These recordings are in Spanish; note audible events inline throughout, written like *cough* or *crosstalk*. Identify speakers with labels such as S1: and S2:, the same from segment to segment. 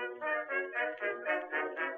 S1: Thank you.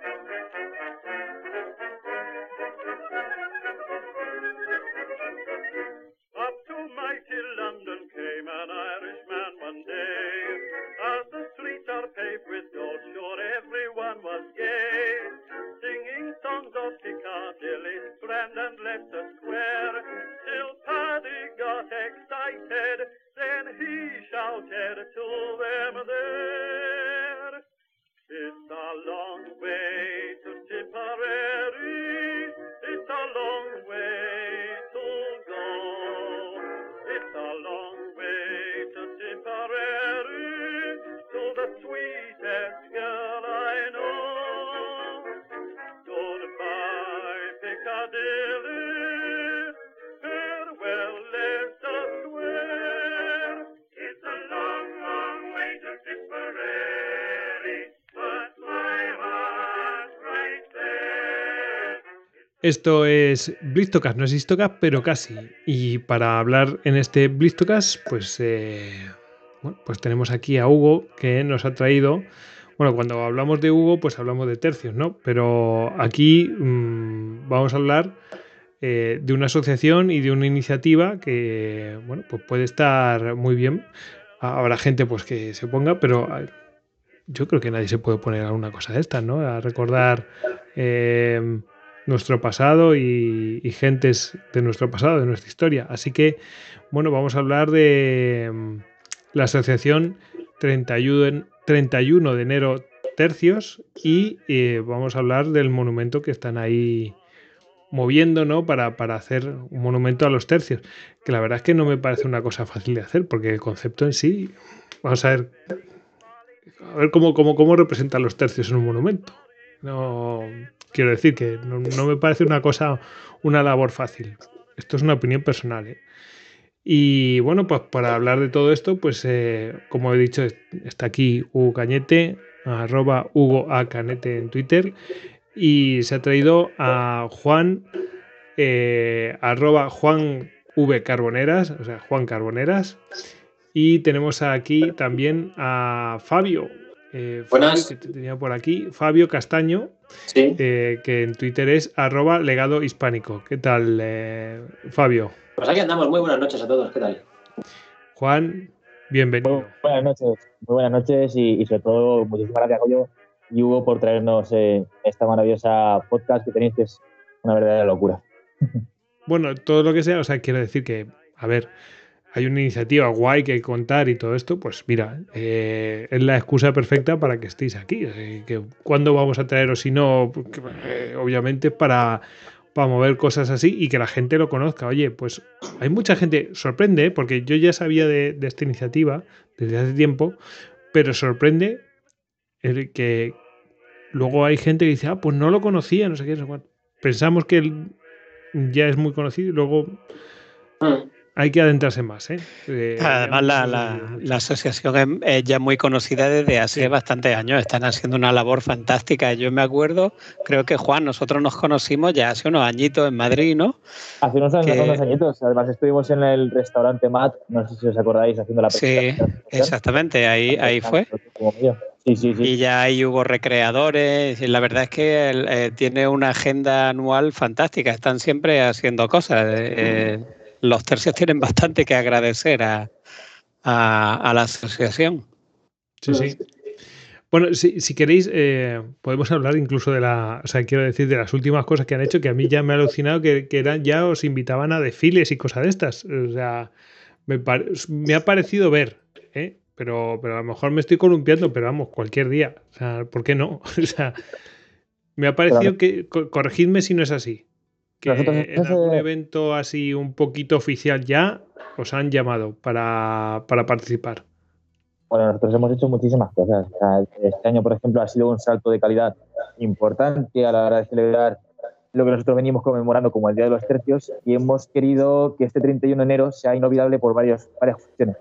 S2: Esto es Blistocast, no es Histocast, pero casi. Y para hablar en este Blistocast, pues, eh, bueno, pues tenemos aquí a Hugo que nos ha traído. Bueno, cuando hablamos de Hugo, pues hablamos de tercios, ¿no? Pero aquí mm, vamos a hablar eh, de una asociación y de una iniciativa que, bueno, pues puede estar muy bien. Habrá gente pues que se ponga, pero yo creo que nadie se puede poner a una cosa de estas, ¿no? A recordar eh, nuestro pasado y, gentes de nuestro pasado, de nuestra historia. Así que, bueno, vamos a hablar de mm, la asociación 31, 31 de enero tercios y eh, vamos a hablar del monumento que están ahí moviendo, ¿no? Para, para hacer un monumento a los tercios. Que la verdad es que no me parece una cosa fácil de hacer, porque el concepto en sí, vamos a ver, a ver cómo, cómo, cómo representan los tercios en un monumento. No quiero decir que no, me parece una cosa, una labor fácil. Esto es una opinión personal, ¿eh? Y bueno, pues para hablar de todo esto, pues eh, como he dicho, está aquí Hugo Cañete, arroba Hugo A. En Twitter, y se ha traído a Juan, eh, arroba Juan V. Carboneras, o sea, Juan Carboneras, y tenemos aquí también a Fabio. Eh, Fabio,
S3: Buenas.
S2: que te tenía por aquí, Fabio Castaño,
S3: Sí,
S2: eh, que en Twitter es arroba legado hispánico. ¿Qué tal, eh, Fabio?
S3: pues aquí andamos. Muy buenas noches a todos. ¿Qué tal?
S2: Juan,
S4: Muy
S2: bienvenido.
S4: buenas noches, muy buenas noches y, y sobre todo muchísimas gracias Goyo y Hugo por traernos eh, esta maravillosa podcast que tenéis que es una verdadera locura. *laughs*
S2: Bueno, todo lo que sea, o sea, quiero decir que, a ver, hay una iniciativa guay que contar y todo esto, pues mira, eh, es la excusa perfecta para que estéis aquí. Que cuándo vamos a traeros si no, Porque, eh, obviamente para, para mover cosas así y que la gente lo conozca. Oye, pues hay mucha gente, sorprende, ¿eh? porque yo ya sabía de, esta iniciativa desde hace tiempo, pero sorprende el que luego hay gente que dice, ah, pues no lo conocía, no sé qué, no sé cuánto. Pensamos que él ya es muy conocido y luego
S3: Mm.
S2: Hay que adentrarse más. ¿eh? Eh,
S5: Además, la, la- la asociación es, es ya muy conocida desde hace
S2: Sí.
S5: bastantes años. Están haciendo una labor fantástica. Yo me acuerdo, creo que Juan, nosotros nos conocimos ya hace unos añitos en Madrid, ¿no?
S4: Hace unos, años,
S5: Que-
S4: unos añitos, además estuvimos en el restaurante Matt, no sé si os acordáis, haciendo la
S5: Sí,
S4: presentación asociación.
S5: exactamente, ahí, ahí fue.
S4: Sí, sí, sí.
S5: Y ya ahí hubo recreadores. Y la verdad es que eh, tiene una agenda anual fantástica. Están siempre haciendo cosas. Eh, eh, los tercios tienen bastante que agradecer a, a- a la asociación.
S2: Sí, sí. Bueno, si, si queréis, eh, podemos hablar incluso de la, o sea, quiero decir, de las últimas cosas que han hecho, que a mí ya me ha alucinado que, que eran, ya os invitaban a desfiles y cosas de estas. O sea, me, pare- me ha parecido ver, ¿eh? Pero, pero a lo mejor me estoy columpiando, pero vamos, cualquier día. O sea, ¿por qué no? *laughs* O sea, me ha parecido que, co- corregidme si no es así, que
S4: Nosotros
S2: en
S4: ese-
S2: algún evento así un poquito oficial ya os han llamado para, para participar.
S4: Bueno, nosotros hemos hecho muchísimas cosas. O sea, este año, por ejemplo, ha sido un salto de calidad importante a la hora de celebrar lo que nosotros venimos conmemorando como el Día de los Tercios y hemos querido que este 31 de enero sea inolvidable por varios, varias cuestiones.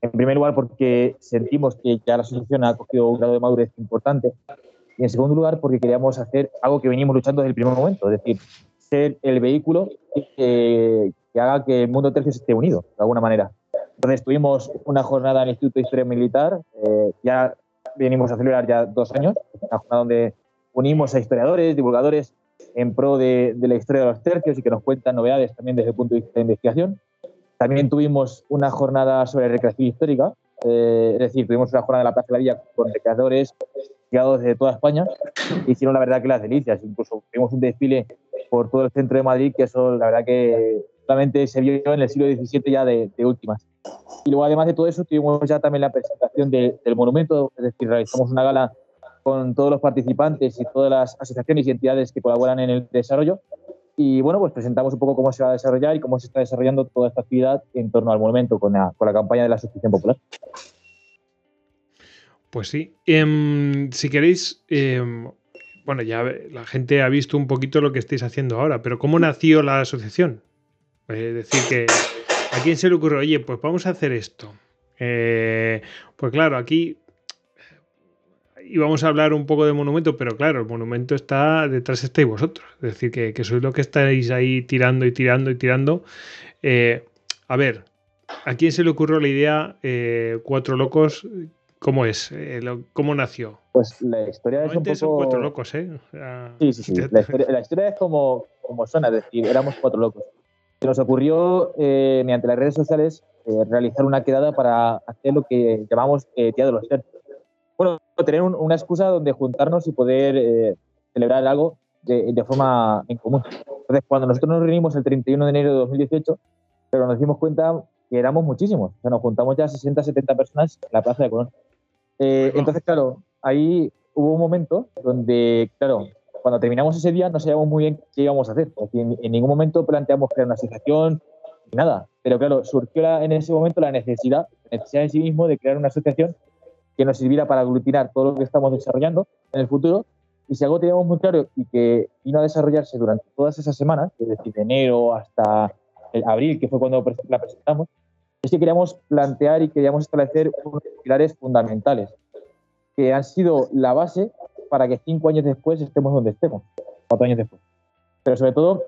S4: En primer lugar, porque sentimos que ya la asociación ha cogido un grado de madurez importante. Y en segundo lugar, porque queríamos hacer algo que venimos luchando desde el primer momento, es decir, ser el vehículo que, que haga que el mundo tercio esté unido, de alguna manera. Entonces tuvimos una jornada en el Instituto de Historia Militar, eh, ya venimos a celebrar ya dos años, una jornada donde unimos a historiadores, divulgadores en pro de, de la historia de los tercios y que nos cuentan novedades también desde el punto de vista de investigación. También tuvimos una jornada sobre recreación histórica, eh, es decir, tuvimos una jornada de la Plaza de la Villa con recreadores llegados de toda España. Hicieron la verdad que las delicias. Incluso tuvimos un desfile por todo el centro de Madrid, que eso la verdad que solamente se vio en el siglo XVII ya de, de últimas. Y luego, además de todo eso, tuvimos ya también la presentación de, del monumento, es decir, realizamos una gala con todos los participantes y todas las asociaciones y entidades que colaboran en el desarrollo. Y bueno, pues presentamos un poco cómo se va a desarrollar y cómo se está desarrollando toda esta actividad en torno al monumento con la, campaña de la Asociación Popular.
S2: Pues sí. Em, si queréis, em, bueno, ya la gente ha visto un poquito lo que estáis haciendo ahora, pero ¿cómo nació la asociación? Es decir, que ¿a quién se le ocurrió? Oye, pues vamos a hacer esto. Eh, pues claro, aquí íbamos a hablar un poco de monumento, pero claro, el monumento está detrás estáis vosotros. Es decir, que, que sois lo que estáis ahí tirando y tirando y tirando. Eh, a ver, ¿a quién se le ocurrió la idea eh, Cuatro Locos? ¿Cómo es? Eh, lo- ¿Cómo nació?
S4: Pues la historia es un
S2: Normalmente son
S4: poco...
S2: cuatro locos, ¿eh? Sea,
S4: Sí, sí, sí. La historia, la historia es como, como suena, es decir, éramos cuatro locos. Se nos ocurrió, eh, mediante las redes sociales, eh, realizar una quedada para hacer lo que llamamos eh, Día de los Tercios. Tener un- una excusa donde juntarnos y poder eh, celebrar algo de, de forma en común. Entonces, cuando nosotros nos reunimos el 31 de enero de 2018, pero nos dimos cuenta que éramos muchísimos. O sea, nos juntamos ya 60, 70 personas en la Plaza de Colón. Eh, entonces, claro, ahí hubo un momento donde, claro, cuando terminamos ese día no sabíamos muy bien qué íbamos a hacer. En, en ningún momento planteamos crear una asociación, ni nada. Pero claro, surgió la- en ese momento la necesidad, la necesidad en sí mismo de crear una asociación que nos sirviera para aglutinar todo lo que estamos desarrollando en el futuro. Y si algo teníamos muy claro y que vino a desarrollarse durante todas esas semanas, es decir, de enero hasta el abril, que fue cuando la presentamos, es que queríamos plantear y queríamos establecer unos pilares fundamentales que han sido la base para que cinco años después estemos donde estemos, cuatro años después. Pero sobre todo,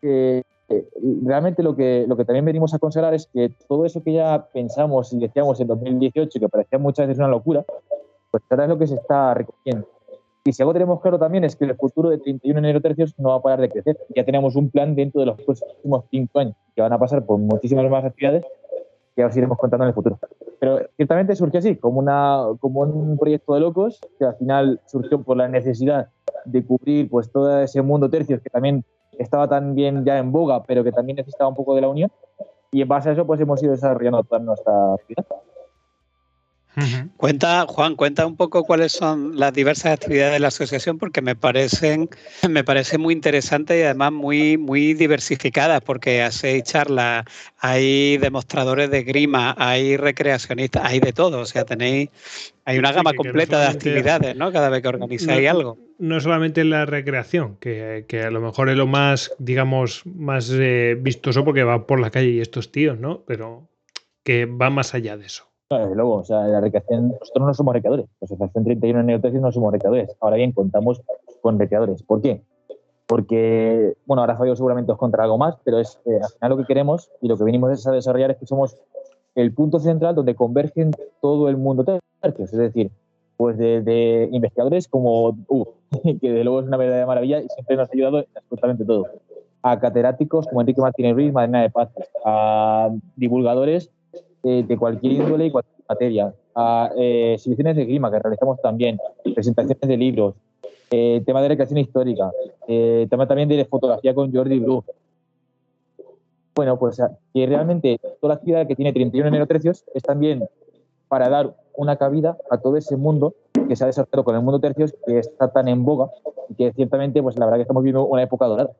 S4: que eh, realmente lo que, lo que también venimos a considerar es que todo eso que ya pensamos y decíamos en 2018, que parecía muchas veces una locura, pues ahora es lo que se está recogiendo. Y si algo tenemos claro también es que el futuro de 31 de enero tercios no va a parar de crecer. Ya tenemos un plan dentro de los próximos cinco años, que van a pasar por muchísimas más actividades que os iremos contando en el futuro. Pero ciertamente surgió así, como, una, como un proyecto de locos, que al final surgió por la necesidad de cubrir pues, todo ese mundo tercios que también estaba tan bien ya en boga, pero que también necesitaba un poco de la unión. Y en base a eso, pues hemos ido desarrollando toda nuestra
S5: Cuenta, Juan, cuenta un poco cuáles son las diversas actividades de la asociación, porque me parecen, me parece muy interesantes y además muy, muy diversificadas, porque hacéis charlas, hay demostradores de grima, hay recreacionistas, hay de todo. O sea, tenéis, hay una gama
S2: no
S5: completa de actividades, ¿no? Cada vez que organizáis
S2: No-
S5: algo.
S2: no solamente la recreación, que, que a lo mejor es lo más, digamos, más eh, vistoso porque va por la calle y estos tíos, ¿no? Pero que va más allá de eso.
S4: Desde luego, o sea, la recreación, nosotros no somos recreadores. La Asociación 31 de enero tercios no somos recreadores. Ahora bien, contamos con recreadores. ¿Por qué? Porque, bueno, ahora Fabio seguramente os contará algo más, pero es eh, al final lo que queremos y lo que venimos a desarrollar es que somos el punto central donde convergen todo el mundo tercios. Es decir, pues de, investigadores como Hugo, *laughs* que de luego es una verdadera maravilla y siempre nos ha ayudado en absolutamente todo. A catedráticos como Enrique Martínez Ruiz, Madena de Paz, a divulgadores eh, de cualquier índole y cualquier materia, a eh, exhibiciones de clima que realizamos también, presentaciones de libros, eh, tema de recreación histórica, eh, tema también de fotografía con Jordi Blue. Bueno, pues a- que realmente toda la actividad que tiene 31 de enero tercios es también para dar una cabida a todo ese mundo que se ha desarrollado con el mundo tercios que está tan en boga y que ciertamente, pues la verdad que estamos viviendo una época dorada.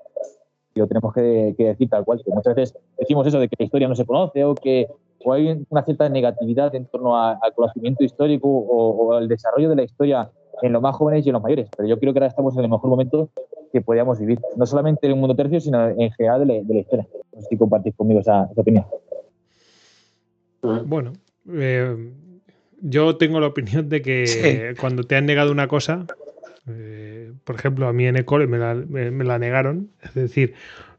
S4: Y lo tenemos que, que decir tal cual, que muchas veces decimos eso de que la historia no se conoce o que o hay una cierta negatividad en torno a- al conocimiento histórico o, o al desarrollo de la historia en los más jóvenes y en los mayores. Pero yo creo que ahora estamos en el mejor momento que podíamos vivir, no solamente en el mundo tercio, sino en general de la, de la historia. No sé si compartís conmigo esa, esa opinión.
S2: Bueno, eh, yo tengo la opinión de que
S5: Sí.
S2: cuando te han negado una cosa, eh, por ejemplo, a mí en Ecole me la, me- me la negaron, es decir,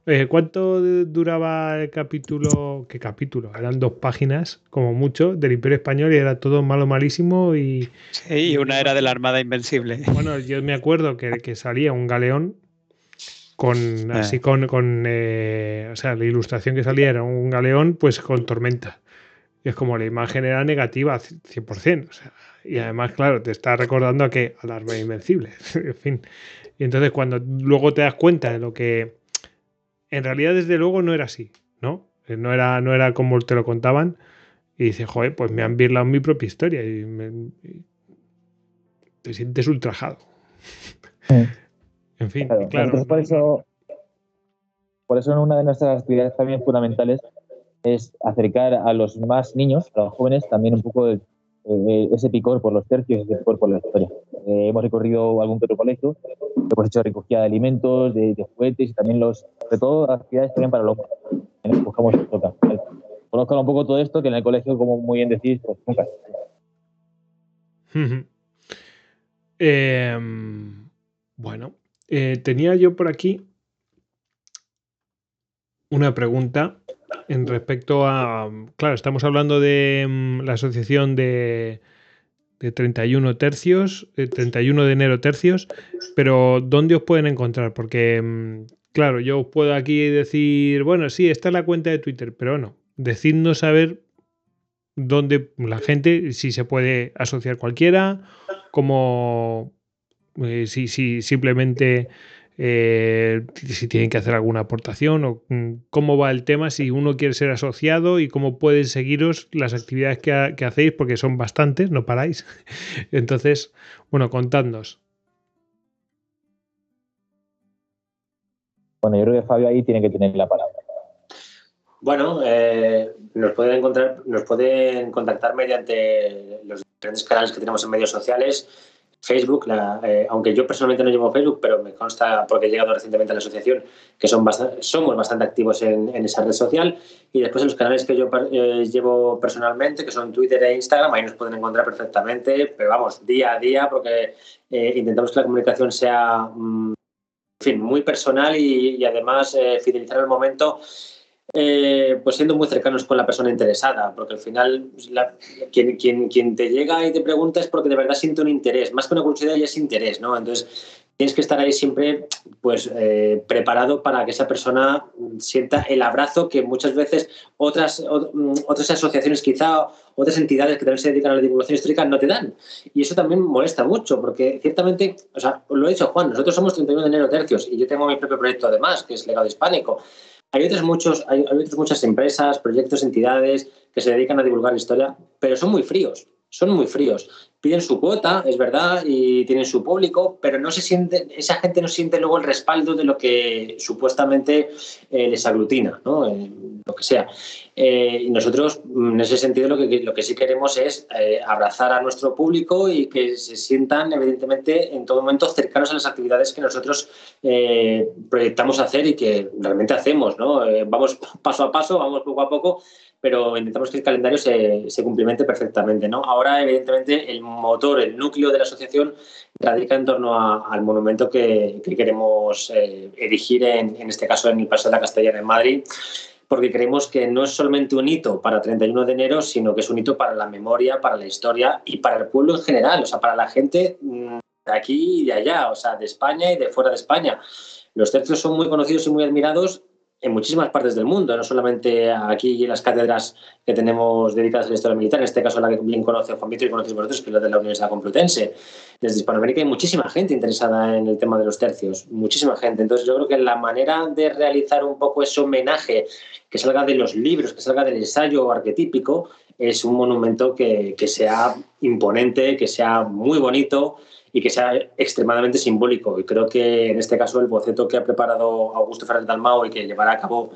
S2: Eh, ¿Cuánto duraba el capítulo? ¿Qué capítulo? Eran dos páginas, como mucho, del Imperio Español y era todo malo, malísimo y...
S5: Sí, y una era de la Armada Invencible.
S2: Bueno, yo me acuerdo que, que salía un galeón con así con, con eh, o sea, la ilustración que salía era un galeón pues con tormenta. Y es como la imagen era negativa 100%. O sea, y además, claro, te está recordando a que al arma invencible. *laughs* en fin. Y entonces cuando luego te das cuenta de lo que en realidad desde luego no era así, ¿no? Eh, no era, no era como te lo contaban. Y dices, joder, pues me han birlado mi propia historia y, te sientes ultrajado. En fin, claro.
S4: por eso, por eso una de nuestras actividades también fundamentales es acercar a los más niños, a los jóvenes, también un poco eh, ese picor por los tercios, ese picor por la historia. Eh, hemos recorrido algún que otro colegio, hemos hecho recogida de alimentos, de, juguetes y también los, sobre todo actividades también para los buscamos toca. Conozcan un poco todo esto que en el colegio, como muy bien decís, pues nunca.
S2: eh, bueno, tenía yo por aquí una pregunta en respecto a. Claro, estamos hablando de mm, la asociación de, de 31 tercios, 31 de enero tercios, pero ¿dónde os pueden encontrar? Porque, mm, claro, yo os puedo aquí decir, bueno, sí, esta es la cuenta de Twitter, pero no, decidnos saber dónde la gente, si se puede asociar cualquiera, cómo eh, si, simplemente eh, si tienen que hacer alguna aportación o mm, cómo va el tema, si uno quiere ser asociado y cómo pueden seguiros las actividades que, hacéis, porque son bastantes, no paráis. *laughs* Entonces, bueno, contadnos.
S4: Bueno, yo creo que Fabio ahí tiene que tener la palabra.
S3: Bueno, eh, nos pueden encontrar, nos pueden contactar mediante los diferentes canales que tenemos en medios sociales Facebook, eh, aunque yo personalmente no llevo Facebook, pero me consta porque he llegado recientemente a la asociación que son somos bastante activos en, esa red social. Y después en los canales que yo eh, llevo personalmente, que son Twitter e Instagram, ahí nos pueden encontrar perfectamente, pero vamos, día a día, porque eh, intentamos que la comunicación sea, mm, en fin, muy personal y, además fidelizar el momento eh, pues siendo muy cercanos con la persona interesada, porque al final quien, quien, quien, te llega y te pregunta es porque de verdad siente un interés, más que una curiosidad ya es interés, ¿no? Entonces tienes que estar ahí siempre pues eh, preparado para que esa persona sienta el abrazo que muchas veces otras, otras asociaciones quizá, otras entidades que también se dedican a la divulgación histórica no te dan. Y eso también molesta mucho, porque ciertamente, o sea, lo ha dicho Juan, nosotros somos 31 de enero tercios y yo tengo mi propio proyecto además, que es Legado Hispánico. Hay otras, muchos, hay, otras muchas empresas, proyectos, entidades que se dedican a divulgar la historia, pero son muy fríos, son muy fríos. Piden su cuota, es verdad, y tienen su público, pero no se siente, esa gente no siente luego el respaldo de lo que supuestamente eh, les aglutina, ¿no? Eh, lo que sea. Eh, y nosotros, en ese sentido, lo que, lo que sí queremos es abrazar a nuestro público y que se sientan, evidentemente, en todo momento cercanos a las actividades que nosotros proyectamos hacer y que realmente hacemos, ¿no? vamos *laughs* paso a paso, vamos poco a poco, pero intentamos que el calendario se, se cumplimente perfectamente, ¿no? Ahora, evidentemente, el motor, el núcleo de la asociación radica en torno al monumento que, queremos eh, erigir, en, en, este caso en el Paseo de la Castellana en Madrid, porque creemos que no es solamente un hito para 31 de enero, sino que es un hito para la memoria, para la historia y para el pueblo en general, o sea, para la gente mm, de aquí y de allá, o sea, de España y de fuera de España. Los tercios son muy conocidos y muy admirados en muchísimas partes del mundo, no solamente aquí en las cátedras que tenemos dedicadas a la historia militar, en este caso la que bien conoce Juan Víctor y conocéis vosotros, que es la de la Universidad Complutense. Desde Hispanoamérica hay muchísima gente interesada en el tema de los tercios, muchísima gente. Entonces yo creo que la manera de realizar un poco ese homenaje que salga de los libros, que salga del ensayo arquetípico, es un monumento que sea imponente, que sea muy bonito, y que sea extremadamente simbólico. Y creo que en este caso el boceto que ha preparado Augusto Fernández Dalmao y que llevará a cabo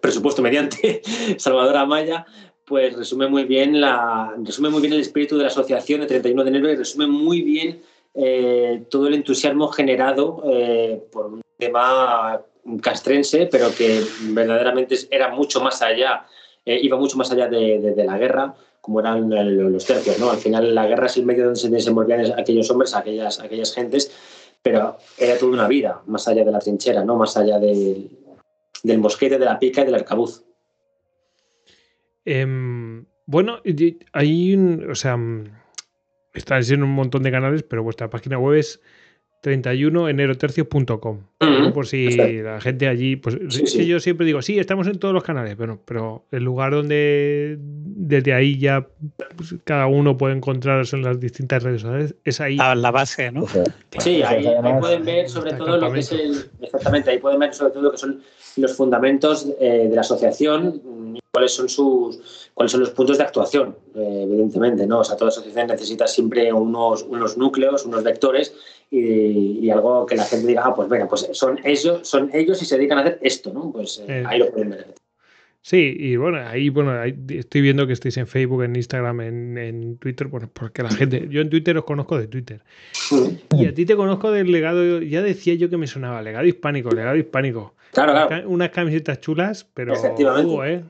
S3: presupuesto mediante *laughs* Salvador Amaya, pues resume muy bien la resume muy bien el espíritu de la asociación de 31 de enero y resume muy bien eh, todo el entusiasmo generado eh, por un tema castrense, pero que verdaderamente era mucho más allá, eh, iba mucho más allá de la guerra como eran los tercios, ¿no? Al final la guerra es el medio donde se desenvolvían aquellos hombres, aquellas, aquellas gentes, pero era toda una vida, más allá de la trinchera, ¿no? Más allá de, del mosquete, de la pica y del arcabuz.
S2: Em, bueno, hay un, o sea, mm, están en un montón de canales, pero vuestra página web es 31enerotercios.com. Por si la gente allí, pues yo siempre digo, sí, estamos en todos los canales, pero, pero el lugar donde desde ahí ya pues, cada uno puede encontrarse en las distintas redes sociales es ahí.
S5: A la base, ¿no?
S3: Sí, ahí, pueden ver sobre todo lo que es el, exactamente, ahí pueden ver sobre todo lo que son los fundamentos eh, de la asociación, cuáles son sus cuáles son los puntos de actuación, eh, evidentemente, ¿no? O sea, toda asociación necesita siempre unos, unos núcleos, unos vectores y, algo que la gente diga, ah, pues venga, pues son ellos, son ellos y se dedican a hacer esto, ¿no? Pues eh, ahí lo pueden ver.
S2: Sí, y bueno, ahí bueno, estoy viendo que estáis en Facebook, en Instagram, en, Twitter, bueno, porque la gente, yo en Twitter os conozco de Twitter. Y a ti te conozco del legado, ya decía yo que me sonaba, legado hispánico, legado hispánico.
S3: Claro, claro.
S2: Unas camisetas chulas, pero
S3: Efectivamente.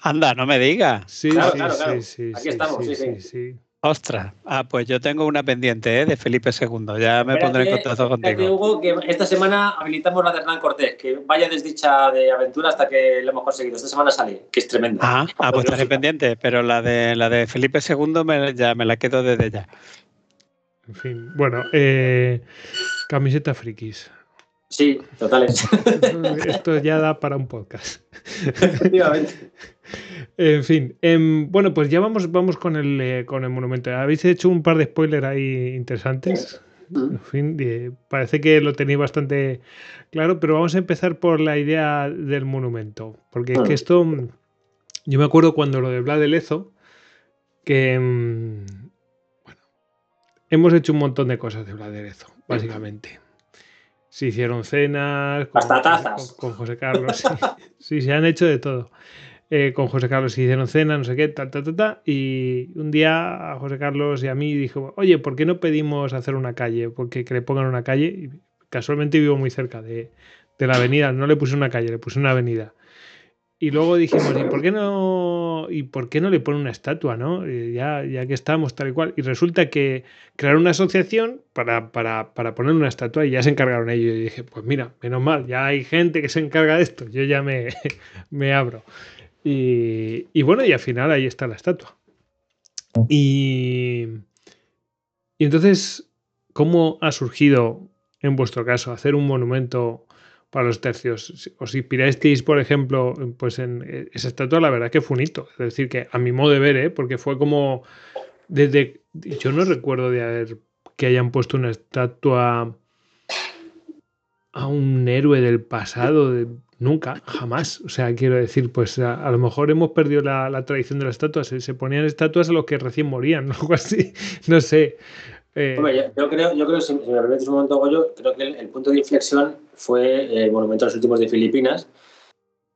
S5: Anda, no me digas.
S2: Sí, sí, sí,
S3: Aquí estamos, sí, sí.
S5: Ostras, ah, pues yo tengo una pendiente ¿eh? de Felipe II. Ya me pondré en contacto contigo.
S3: Hugo, que esta semana habilitamos la de Hernán Cortés, que vaya desdicha de aventura hasta que lo hemos conseguido. Esta semana sale, que es tremenda.
S5: Ah, ah pues estaré pendiente, pero la de la de Felipe II me, ya me la quedo desde ya.
S2: En fin, bueno, eh, camiseta frikis.
S3: Sí, totales. *laughs*
S2: Esto ya da para un podcast.
S3: Efectivamente.
S2: En fin, em, bueno, pues ya vamos, vamos con, el, eh, con el monumento. Habéis hecho un par de spoilers ahí interesantes. En fin, parece que lo tenéis bastante claro, pero vamos a empezar por la idea del monumento. Porque es que esto, yo me acuerdo cuando lo de Vlad de Lezo, que, em, bueno, hemos hecho un montón de cosas de Vlad de Lezo, básicamente. Se hicieron cenas
S3: con, tazas.
S2: Con, José Carlos. sí, se han hecho de todo. Eh, con José Carlos se hicieron cena, no sé qué, ta, ta, ta, ta. Y un día a José Carlos y a mí dijo, oye, ¿por qué no pedimos hacer una calle? Porque que le pongan una calle. Y casualmente vivo muy cerca de, de, la avenida. No le puse una calle, le puse una avenida. Y luego dijimos, ¿y por qué no, y por qué no le pone una estatua, no? ya, ya que estamos tal y cual. Y resulta que crearon una asociación para, para, para, poner una estatua y ya se encargaron ellos. Y dije, pues mira, menos mal, ya hay gente que se encarga de esto. Yo ya me, *laughs* me abro. Y, bueno, y al final ahí está la estatua. Y, y entonces, ¿cómo ha surgido en vuestro caso hacer un monumento para los tercios? ¿Os inspirasteis, por ejemplo, pues en eh, esa estatua? La verdad que fue un hito. Es decir, que a mi modo de ver, ¿eh? porque fue como desde... Yo no recuerdo de haber que hayan puesto una estatua a un héroe del pasado, Nunca, jamás. O sea, quiero decir, pues a, lo mejor hemos perdido la, tradición de las estatuas. Se, ponían estatuas a los que recién morían, *laughs* algo así. No sé.
S3: Eh. yo, creo, yo creo, si, me permites un momento, Goyo, creo que el, punto de inflexión fue el monumento a los últimos de Filipinas,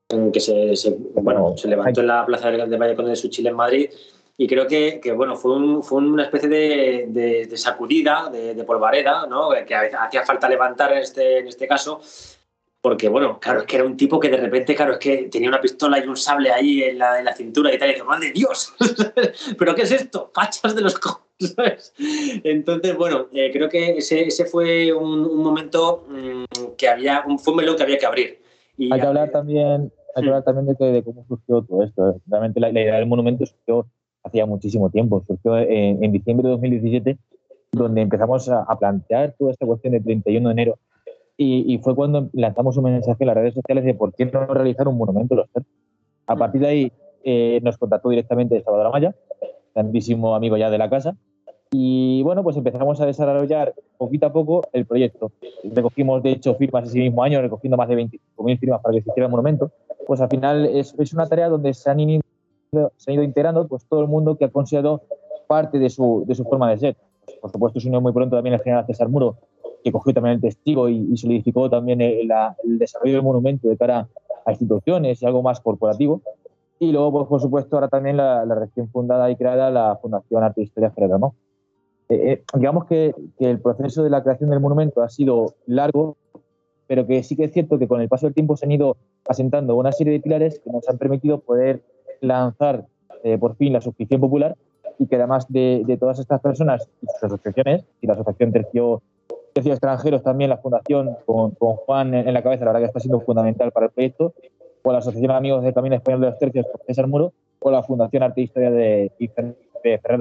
S3: en que se, bueno, se levantó en la plaza de Valle de su Chile en Madrid. Y creo que, que bueno, fue, un, fue, una especie de, sacudida, de, de, polvareda, ¿no? que hacía falta levantar en este, en este caso porque, bueno, claro, es que era un tipo que de repente, claro, es que tenía una pistola y un sable ahí en la, en la cintura y tal, y dice, ¡madre Dios! *laughs* ¿Pero qué es esto? ¡Fachas de los ¿sabes? Entonces, bueno, eh, creo que ese, ese fue un, momento mm, que había, un, fue un melón que había que abrir.
S4: Y, hay que hablar también, hay que hablar también de, cómo surgió todo esto. Realmente la, idea del monumento surgió hacía muchísimo tiempo, surgió en, en diciembre de 2017, donde empezamos a, a plantear toda esta cuestión del 31 de enero y, fue cuando lanzamos un mensaje en las redes sociales de por qué no realizar un monumento a los A partir de ahí eh, nos contactó directamente Salvador Amaya, grandísimo amigo ya de la casa, y bueno, pues empezamos a desarrollar poquito a poco el proyecto. Recogimos, de hecho, firmas ese mismo año, recogiendo más de 25.000 firmas para que se hiciera el monumento. Pues al final es, es una tarea donde se han, ido, se han ido integrando pues, todo el mundo que ha considerado parte de su, de su forma de ser. Por supuesto, se unió muy pronto también el general César Muro, que cogió también el testigo y, solidificó también el, desarrollo del monumento de cara a instituciones y algo más corporativo. Y luego, pues, por supuesto, ahora también la, recién fundada y creada la Fundación Arte e Historia Ferrer ¿no? Eh, eh, digamos que, que, el proceso de la creación del monumento ha sido largo, pero que sí que es cierto que con el paso del tiempo se han ido asentando una serie de pilares que nos han permitido poder lanzar eh, por fin la suscripción popular y que además de, de, todas estas personas y sus asociaciones, y la Asociación Tercio tercios extranjeros también la fundación con, con, Juan en la cabeza, la verdad que está siendo fundamental para el proyecto, o la Asociación Amigos del Camino Español de los Tercios con César Muro, o la Fundación Arte e Historia de, Ferrer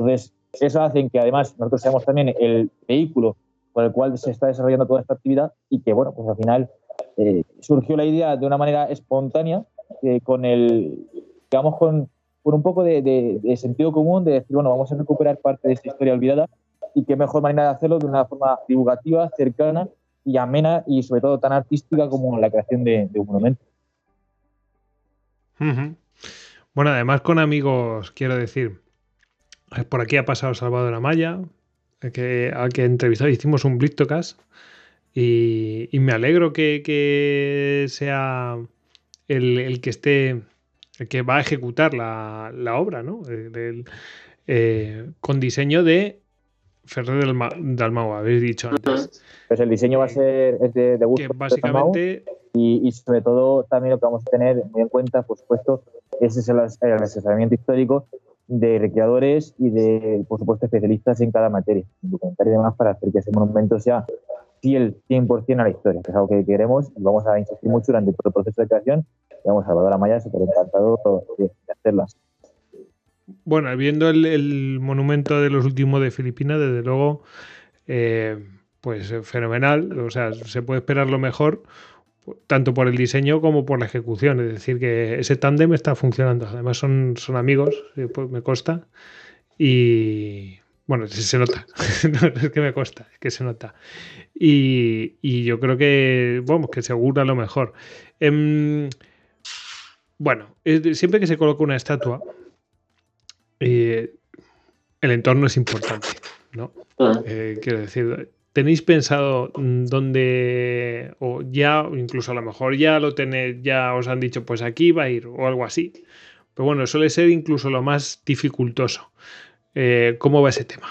S4: Entonces, eso hace que además nosotros seamos también el vehículo por el cual se está desarrollando toda esta actividad y que, bueno, pues al final eh, surgió la idea de una manera espontánea, eh, con el, digamos, con, con un poco de, de, sentido común, de decir, bueno, vamos a recuperar parte de esta historia olvidada y qué mejor manera de hacerlo de una forma divulgativa, cercana y amena y sobre todo tan artística como la creación de, un monumento.
S2: Bueno, además con amigos, quiero decir, por aquí ha pasado Salvador Amaya, que, al que entrevistó, hicimos un Blitocast y, y me alegro que, sea el, que esté, el que va a ejecutar la, obra, ¿no? Eh, con diseño de Ferrer del Almagua, habéis dicho antes.
S4: Pues el diseño va a ser de, de gusto.
S2: básicamente...
S4: Y, y, sobre todo también lo que vamos a tener muy en cuenta, por supuesto, es el, el asesoramiento histórico de recreadores y de, por supuesto, especialistas en cada materia, documental y demás, para hacer que ese monumento sea fiel 100% a la historia, que es algo que queremos y vamos a insistir mucho durante todo el proceso de creación. Y vamos, Salvador Amaya, súper encantado de, hacerlas.
S2: Bueno, viendo el, monumento de los últimos de Filipinas, desde luego, eh, pues fenomenal. O sea, se puede esperar lo mejor tanto por el diseño como por la ejecución. Es decir, que ese tándem está funcionando. Además, son, son amigos, eh, pues me consta. Y bueno, se nota. *laughs* no es que me consta, es que se nota. Y, y yo creo que, vamos, que segura lo mejor. Em, bueno, siempre que se coloca una estatua, eh, el entorno es importante, ¿no? Ah. Eh, quiero decir, ¿Tenéis pensado mm, dónde, o ya, incluso a lo mejor ya lo tenéis, ya os han dicho, pues aquí va a ir, o algo así? Pero bueno, suele ser incluso lo más dificultoso. Eh, ¿Cómo va ese tema?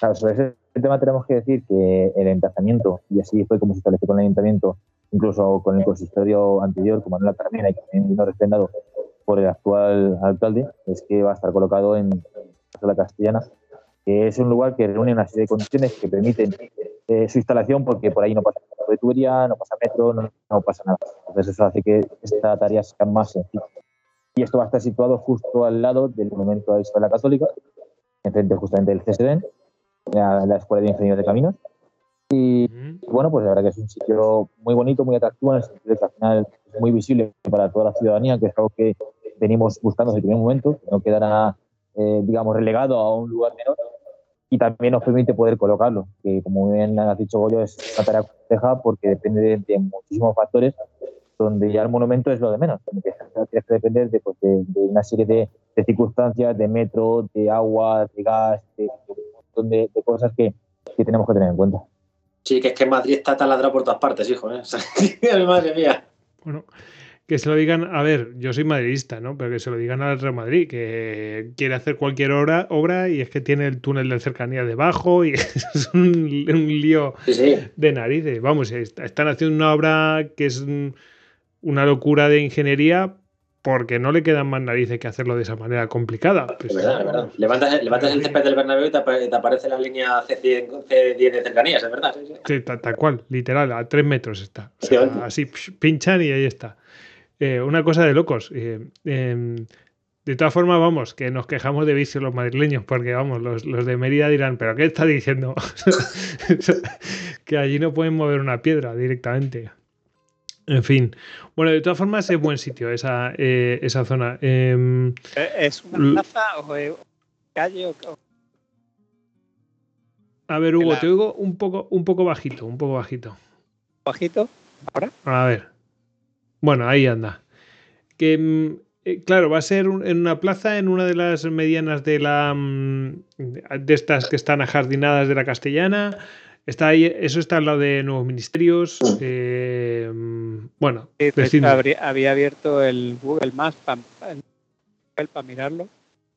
S4: Claro, sobre ese tema tenemos que decir que el emplazamiento, y así fue como se estableció con el ayuntamiento, incluso con el consistorio anterior, como Manuel Carmena, y que también vino refrendado por el actual alcalde, es que va a estar colocado en la castellana que es un lugar que reúne una serie de condiciones que permiten eh, su instalación porque por ahí no pasa de tubería, no pasa metro, no, pasa nada. Entonces eso hace que esta tarea sea más sencilla. Y esto va a estar situado justo al lado del monumento a Isabel la Católica, enfrente justamente del CSDN, la, la Escuela de Ingenieros de Caminos. Y, bueno, pues la verdad que es un sitio muy bonito, muy atractivo, en el sentido de que al final es muy visible para toda la ciudadanía, que es algo que venimos buscando desde el primer momento, que no quedará, eh, digamos, relegado a un lugar menor, y también nos permite poder colocarlo, que como bien has dicho Goyo, es una tarea compleja porque depende de, muchísimos factores, donde ya el monumento es lo de menos, tienes que depender pues, de, de, una serie de, circunstancias, de metro, de agua, de gas, de, de, de cosas que, que, tenemos que tener en cuenta.
S3: Sí, que es que Madrid está taladrado por todas partes, hijo. ¿eh? *laughs* madre mía.
S2: Bueno, que se lo digan, a ver, yo soy madridista, ¿no? Pero que se lo digan al Real Madrid, que quiere hacer cualquier obra, obra y es que tiene el túnel de cercanía debajo y *laughs* es un, lío de narices. Vamos, están haciendo una obra que es una locura de ingeniería porque no le quedan más narices que hacerlo de esa manera complicada.
S3: Pues, es verdad, es verdad. Levantas, levantas el césped del Bernabéu y te, aparece la línea C10, de cercanías, es verdad.
S2: Sí, tal, cual, literal, a tres metros está. así pinchan y ahí está. Eh, una cosa de locos. Eh, em, de todas formas, vamos, que nos quejamos de vicio los madrileños, porque vamos, los, de Mérida dirán, ¿pero qué está diciendo? *laughs* que allí no pueden mover una piedra directamente. En fin. Bueno, de todas formas es buen sitio esa, eh, esa zona. Em,
S5: ¿Es una plaza o calle o.?
S2: A ver, Hugo, te oigo un poco, un poco bajito, un poco bajito.
S5: ¿Bajito? ¿Ahora?
S2: A ver. Bueno, ahí anda. Que mm, eh, claro, va a ser en una plaza, en una de las medianas de la mm, de estas que están ajardinadas de la castellana. Está ahí, eso está al lado de nuevos ministerios. Eh, mm, bueno,
S5: había abierto el Google Maps para mirarlo.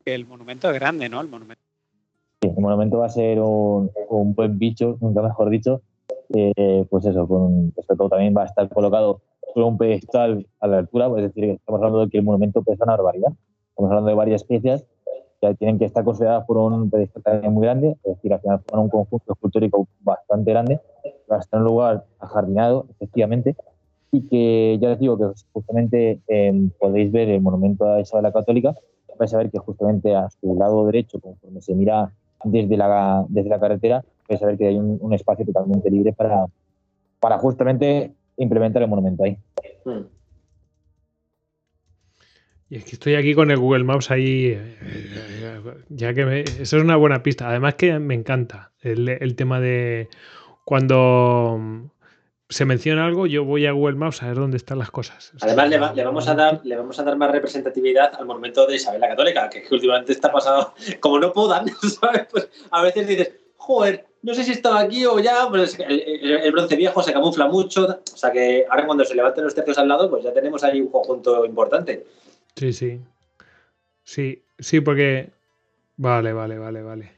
S5: Que el monumento es grande, ¿no? El monumento.
S4: Sí, el monumento va a ser un, buen bicho, nunca mejor dicho. Eh, pues eso, con, todo también va a estar colocado un pedestal a la altura, es decir, estamos hablando de que el monumento pesa una barbaridad. Estamos hablando de varias piezas ya tienen que estar consideradas por un pedestal también muy grande, es decir, al final forman un conjunto escultórico bastante grande, va a estar en un lugar ajardinado, efectivamente, y que ya les digo que justamente eh, podéis ver el monumento a Isabel la Católica, vais a ver que justamente a su lado derecho, conforme se mira desde la, desde la carretera, a ver que hay un, espacio totalmente libre para, para justamente implementar el monumento ahí.
S2: Y es que estoy aquí con el Google Maps ahí, eh, ya que eso es una buena pista. Además que me encanta el, el tema de cuando se menciona algo, yo voy a Google Maps a ver dónde están las cosas.
S3: Además, le, vamos a dar, le vamos a dar más representatividad al momento de Isabel la Católica, que, últimamente está pasado, *laughs* como no puedan, *laughs* ¿sabes? Pues a veces dices, joder, no sé si estaba aquí o ya, pues el, bronce viejo se camufla mucho, o sea que ahora cuando se levanten los tercios al lado, pues ya tenemos ahí un conjunto importante.
S2: Sí, sí. Sí, sí, porque... Vale, vale, vale, vale.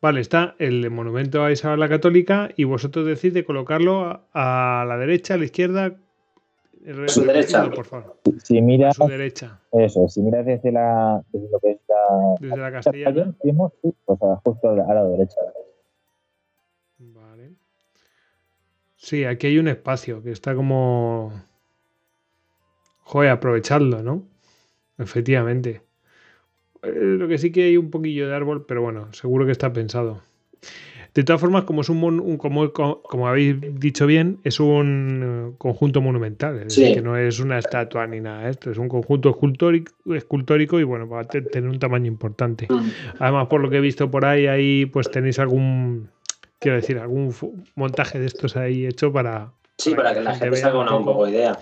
S2: Vale, está el monumento a Isabel la Católica y vosotros decís de colocarlo a la derecha, a la izquierda.
S3: A su derecha.
S4: Por favor. Si mira,
S2: a su derecha.
S4: Eso, si miras desde, la, desde lo que es la,
S2: desde la castellana.
S4: pues justo a la derecha.
S2: Vale. Sí, aquí hay un espacio que está como. Joder, aprovecharlo, ¿no? Efectivamente. Eh, lo que sí que hay un poquillo de árbol, pero bueno, seguro que está pensado. De todas formas, como es un, como, como, habéis dicho bien, es un eh, conjunto monumental, es decir, que no es una estatua ni nada esto, es un conjunto escultórico, escultórico y bueno, va a tener un tamaño importante. Mm. Además, por lo que he visto por ahí, ahí pues tenéis algún, quiero decir, algún montaje de estos ahí hecho para...
S3: Sí, para, que la gente, se haga una un poco idea.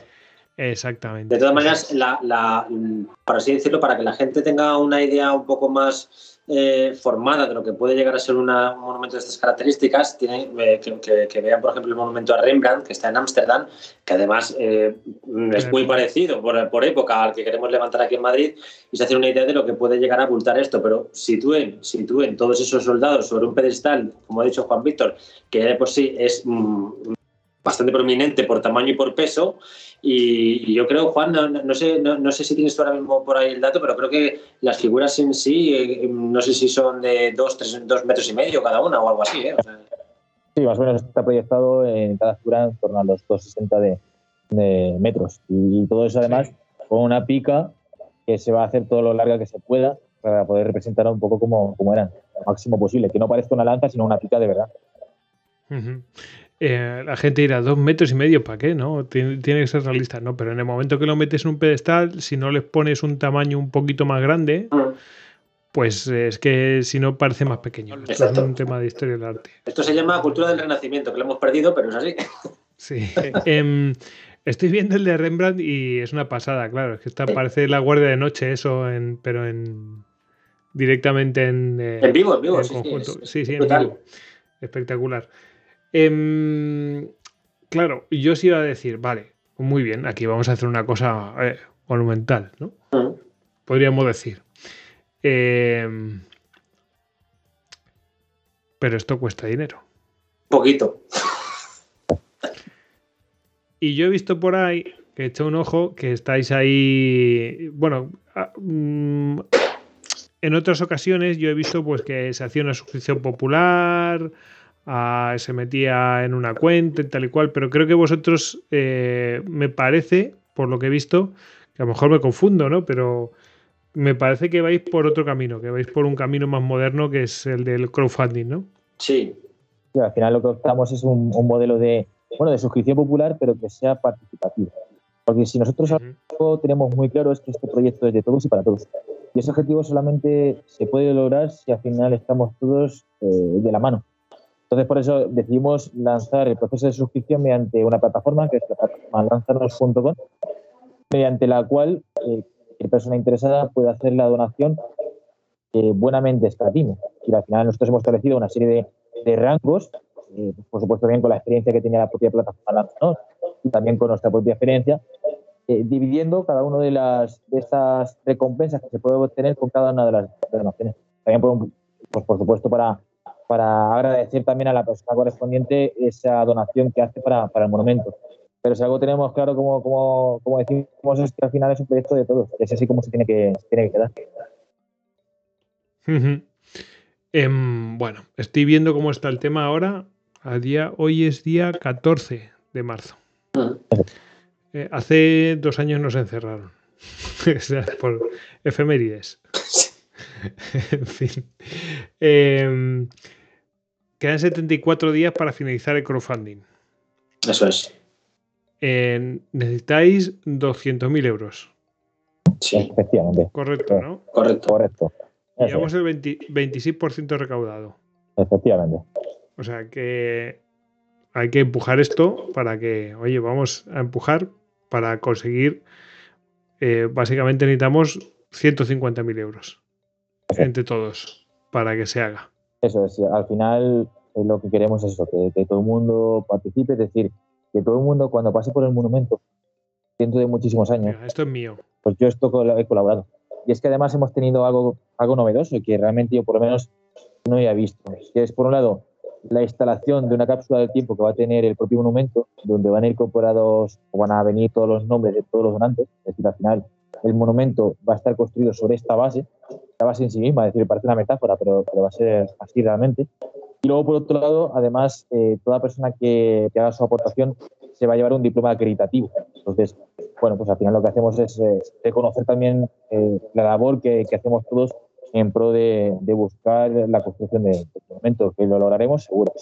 S2: Exactamente.
S3: De todas maneras, la, la, para así decirlo, para que la gente tenga una idea un poco más eh, formada de lo que puede llegar a ser un monumento de estas características, tienen eh, que, vean, por ejemplo, el monumento a Rembrandt, que está en Ámsterdam, que además eh, es muy parecido por, por, época al que queremos levantar aquí en Madrid, y se hace una idea de lo que puede llegar a abultar esto. Pero sitúen, sitúen todos esos soldados sobre un pedestal, como ha dicho Juan Víctor, que de por sí es mm, bastante prominente por tamaño y por peso, y, yo creo, Juan, no, sé, no, sé si tienes tú ahora mismo por ahí el dato, pero creo que las figuras en sí, eh, no sé si son de dos, tres, dos metros y medio cada una o algo así. ¿eh?
S4: Sí, más o menos está proyectado en cada figura en torno a los 260 de, de metros. Y todo eso además con una pica que se va a hacer todo lo larga que se pueda para poder representar un poco como, como eran, lo máximo posible. Que no parezca una lanza, sino una pica de verdad.
S2: Eh, la gente dirá, dos metros y medio, ¿para qué? ¿No? Tiene, que ser realista, ¿no? Pero en el momento que lo metes en un pedestal, si no les pones un tamaño un poquito más grande, pues es que si no parece más pequeño. Esto es un tema de historia del arte.
S3: Esto se llama cultura del renacimiento, que lo hemos perdido, pero es así.
S2: Sí. *laughs* Em, estoy viendo el de Rembrandt y es una pasada, claro. Es que está, parece la guardia de noche, eso, en, pero en directamente en,
S3: eh, en vivo, en vivo,
S2: sí, sí, sí, en vivo. Espectacular. Em, claro, yo sí iba a decir, vale, muy bien, aquí vamos a hacer una cosa eh, monumental, ¿no? Podríamos decir. Em, pero esto cuesta dinero.
S3: Poquito.
S2: Y yo he visto por ahí, que he hecho un ojo, que estáis ahí, bueno, mm, en otras ocasiones yo he visto pues que se hacía una suscripción popular, se metía en una cuenta y tal y cual, pero creo que vosotros eh, me parece, por lo que he visto, que a lo mejor me confundo, ¿no? Pero me parece que vais por otro camino, que vais por un camino más moderno que es el del crowdfunding, ¿no?
S3: Sí.
S4: al final lo que optamos es un, modelo de, bueno, de suscripción popular, pero que sea participativo. Porque si nosotros algo tenemos muy claro es que este proyecto es de todos y para todos. Y ese objetivo solamente se puede lograr si al final estamos todos eh, de la mano. Entonces, por eso decidimos lanzar el proceso de suscripción mediante una plataforma que es la plataforma lanzanos.com, mediante la cual eh, persona interesada puede hacer la donación eh, buenamente escatima. Y al final nosotros hemos establecido una serie de, rangos, eh, por supuesto bien con la experiencia que tenía la propia plataforma Lanzanos y también con nuestra propia experiencia, dividiendo cada una de, las, de estas recompensas que se puede obtener con cada una de las donaciones. También, por, pues, por supuesto, para para agradecer también a la persona correspondiente esa donación que hace para, el monumento. Pero si algo tenemos claro, como, como, como, decimos, es que al final es un proyecto de todos. Es así como se tiene que, tiene que quedar.
S2: Em, bueno, estoy viendo cómo está el tema ahora. A día, hoy es día 14 de marzo. Eh, hace dos años nos encerraron. *laughs* Por efemérides. *laughs* en fin. Em, quedan 74 días para finalizar el crowdfunding.
S3: Eso es.
S2: Eh, necesitáis 200.000 euros.
S3: Sí,
S4: Efectivamente,
S2: Correcto, ¿no?
S3: correcto.
S4: correcto.
S2: Llevamos el 20 26% recaudado.
S4: efectivamente.
S2: O sea que hay que empujar esto para que, oye, vamos a empujar para conseguir, eh, básicamente necesitamos 150.000 euros entre todos para que se haga.
S4: Eso es, al final eh, lo que queremos es eso, que, que todo el mundo participe, es decir, que todo el mundo cuando pase por el monumento, dentro de muchísimos años,
S2: esto es mío.
S4: pues yo esto he colaborado. Y es que además hemos tenido algo, algo novedoso que realmente yo por lo menos no había visto, que es por un lado la instalación de una cápsula del tiempo que va a tener el propio monumento, donde van a ir incorporados o van a venir todos los nombres de todos los donantes, es decir, al final el monumento va a estar construido sobre esta base, la base en sí misma, es decir, parece una metáfora, pero, va a ser así realmente. Y luego, por otro lado, además, eh, toda persona que, que haga su aportación se va a llevar un diploma acreditativo. Entonces, bueno, pues al final lo que hacemos es eh, reconocer también eh, la labor que, hacemos todos en pro de, buscar la construcción de, de monumento, que lo lograremos seguro.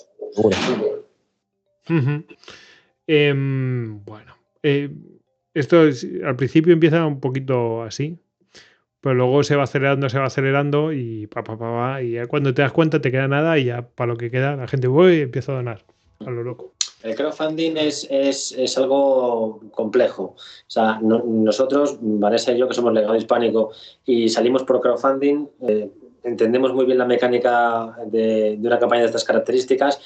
S2: Em, bueno, eh, esto es- al principio empieza un poquito así, pero luego se va acelerando, se va acelerando y pa, pa, pa, y ya cuando te das cuenta te queda nada y ya para lo que queda la gente uy, empieza a donar a lo loco.
S3: El crowdfunding es, es, es algo complejo. O sea, no- nosotros, Vanessa y yo, que somos legado hispánico y salimos por crowdfunding, eh, entendemos muy bien la mecánica de, de una campaña de estas características.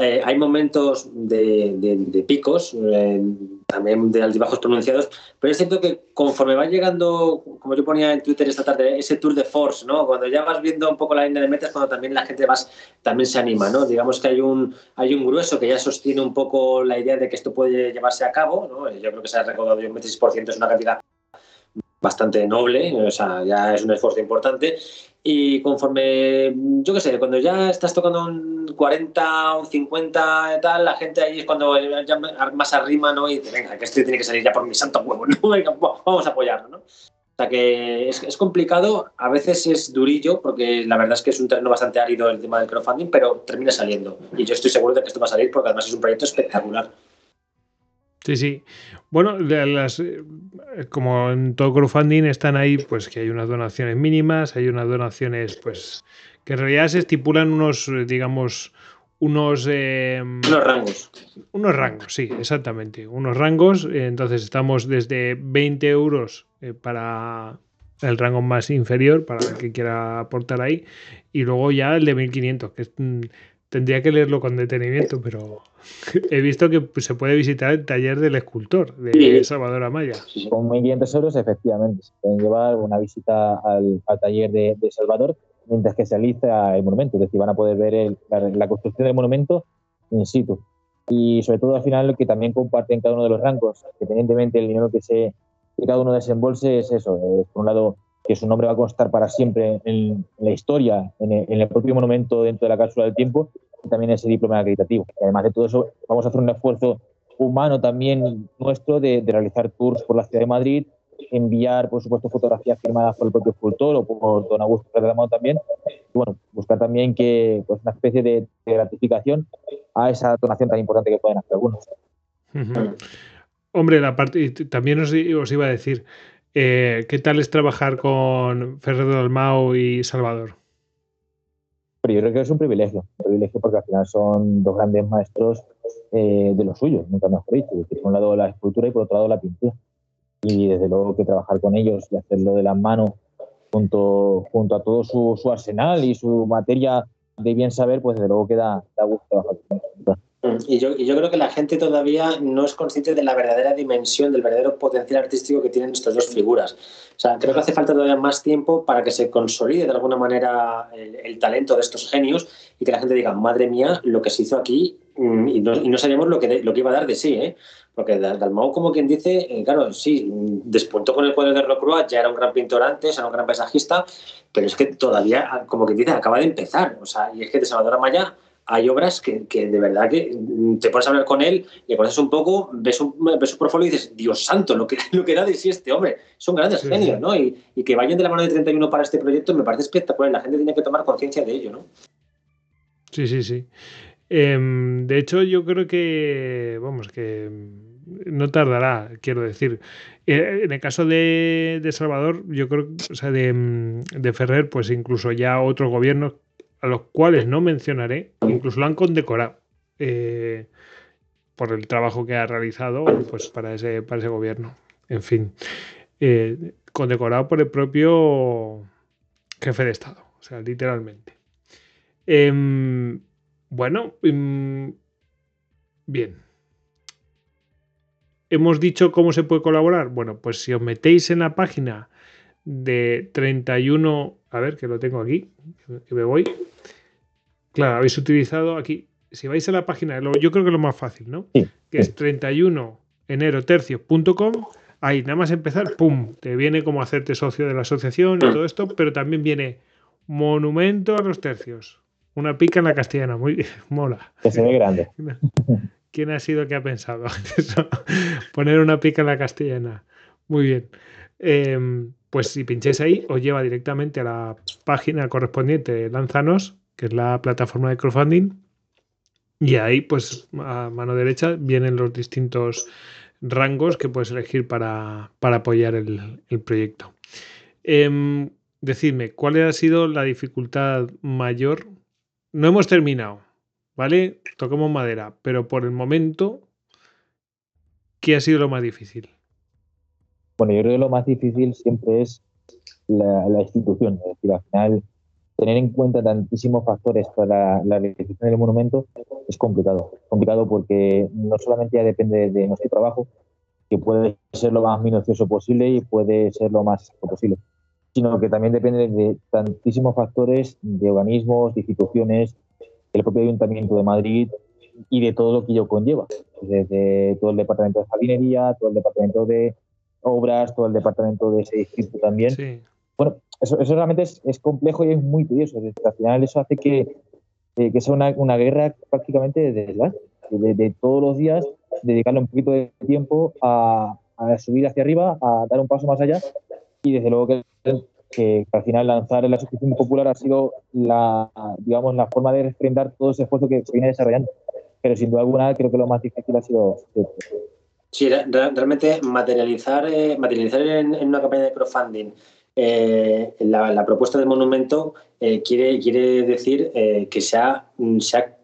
S3: Eh, hay momentos de, de- de picos, eh, también de altibajos pronunciados, pero es cierto que conforme va llegando, como yo ponía en Twitter esta tarde, ese tour de force, ¿no? Cuando ya vas viendo un poco la línea de metas, cuando también la gente vas, también se anima, ¿no? Digamos que hay un, hay un grueso que ya sostiene un poco la idea de que esto puede llevarse a cabo, ¿no? Yo creo que se ha recaudado un 26%, es una cantidad bastante noble, o sea, ya es un esfuerzo importante. Y conforme, yo qué sé, cuando ya estás tocando un 40, un 50 y tal, la gente ahí es cuando ya más arrima, ¿no? Y dice, venga, que esto tiene que salir ya por mi santo huevo, *laughs* ¿no? Venga, vamos a apoyarlo, ¿no? O sea que es, es complicado, a veces es durillo, porque la verdad es que es un terreno bastante árido el tema del crowdfunding, pero termina saliendo. Y yo estoy seguro de que esto va a salir porque además es un proyecto espectacular.
S2: Sí, sí. Bueno, las, eh, como en todo crowdfunding están ahí, pues que hay unas donaciones mínimas, hay unas donaciones, pues, que en realidad se estipulan unos, eh, digamos, unos... eh,
S3: Unos rangos.
S2: Unos rangos, sí, exactamente. Unos rangos. Entonces estamos desde 20 euros eh, para el rango más inferior, para el que quiera aportar ahí, y luego ya el de 1500, que es, mm, tendría que leerlo con detenimiento, pero *laughs* he visto que se puede visitar el taller del escultor de. Salvador Amaya.
S4: Con 1.500 euros, efectivamente, se pueden llevar una visita al, al taller de, de Salvador mientras que se realiza el monumento, es decir, van a poder ver el- la, la construcción del monumento in situ. Y sobre todo al final que también comparten cada uno de los rangos, independientemente del dinero que, se, que cada uno desembolse, es eso, es, por un lado que su nombre va a constar para siempre en, la historia, en el, propio monumento dentro de la cápsula del tiempo, y también ese diploma acreditativo. Además de todo eso, vamos a hacer un esfuerzo humano también nuestro de, realizar tours por la ciudad de Madrid, enviar, por supuesto, fotografías firmadas por el propio escultor o por don Augusto Pergamón también. Y bueno, buscar también que pues, una especie de, gratificación a esa donación tan importante que pueden hacer algunos.
S2: Hombre, también os iba a decir, eh, ¿qué tal es trabajar con Ferrer Dalmau y Salvador?
S4: Pero yo creo que es un privilegio, un privilegio porque al final son dos grandes maestros eh, de lo suyo, nunca mejor dicho. Por un lado la escultura y por otro lado la pintura. Y desde luego que trabajar con ellos y hacerlo de las manos junto, junto a todo su, arsenal y su materia de bien saber, pues desde luego que da gusto trabajar con ellos.
S3: Y yo, y yo creo que la gente todavía no es consciente de la verdadera dimensión, del verdadero potencial artístico que tienen estas dos figuras. O sea, creo que hace falta todavía más tiempo para que se consolide de alguna manera el, el talento de estos genios y que la gente diga, madre mía, lo que se hizo aquí mm, y no, sabíamos lo que, lo que iba a dar de sí, ¿eh? Porque Dalmau, como quien dice, eh, claro, sí, despuntó con el cuadro de Rocrua, ya era un gran pintor antes, era un gran paisajista, pero es que todavía, como quien dice, acaba de empezar. O sea, y es que de Salvador Amaya hay obras que, de verdad que te pones a hablar con él, le conoces un poco, ves, un, ves su portfolio y dices, Dios santo, lo que, *laughs* lo que da de sí este hombre. Son grandes genios, ¿no? Y, y, que vayan de la mano de 31 para este proyecto me parece espectacular. La gente tiene que tomar conciencia de ello, ¿no?
S2: Sí, sí, sí. Em, de hecho, yo creo que, vamos, que no tardará, quiero decir. Eh, en el caso de, Salvador, yo creo, o sea, de, de, Ferrer, pues incluso ya otros gobiernos a los cuales no mencionaré, incluso lo han condecorado eh, por el trabajo que ha realizado pues, para, ese, para ese gobierno. En fin, eh, condecorado por el propio jefe de Estado, o sea, literalmente. Em, bueno, em, bien. Hemos dicho cómo se puede colaborar. Bueno, pues si os metéis en la página de 31, a ver, que lo tengo aquí, que me voy. Claro, habéis utilizado aquí, si vais a la página, yo creo que es lo más fácil, ¿no? Que es 31 enero tercios.com. Ahí, nada más empezar, ¡pum! Te viene como hacerte socio de la asociación y todo esto, pero también viene monumento a los tercios. Una pica en la castellana, muy *laughs* mola.
S4: Que se ve grande.
S2: ¿Quién ha sido que ha pensado *laughs* Poner una pica en la castellana. Muy bien. Em, pues si pincháis ahí, os lleva directamente a la página correspondiente Lanzanos, que es la plataforma de crowdfunding. Y ahí, pues a mano derecha, vienen los distintos rangos que puedes elegir para, apoyar el, proyecto. Em, decidme, ¿cuál ha sido la dificultad mayor no hemos terminado, ¿vale? Tocamos madera, pero por el momento, ¿qué ha sido lo más difícil?
S4: Bueno, yo creo que lo más difícil siempre es la, institución, es decir, al final tener en cuenta tantísimos factores para la realización del monumento es complicado. complicado porque no solamente ya depende de nuestro trabajo, que puede ser lo más minucioso posible y puede ser lo más posible, sino que también depende de tantísimos factores de organismos, de instituciones, del propio Ayuntamiento de Madrid y de todo lo que ello conlleva, desde todo el departamento de jardinería, todo el departamento de obras, todo el departamento de ese distrito también. Bueno, eso, realmente es, complejo y es muy tedioso. Al final eso hace que, eh, que sea una, una, guerra prácticamente de de, de, todos los días dedicarle un poquito de tiempo a, a subir hacia arriba, a dar un paso más allá y desde luego que que, al final lanzar la asociación popular ha sido la, digamos, la forma de refrendar todo ese esfuerzo que se viene desarrollando. Pero sin duda alguna creo que lo más difícil ha sido...
S3: Sí, realmente materializar, eh, materializar en, una campaña de crowdfunding eh, la, propuesta del monumento eh, quiere, quiere decir que se ha, se ha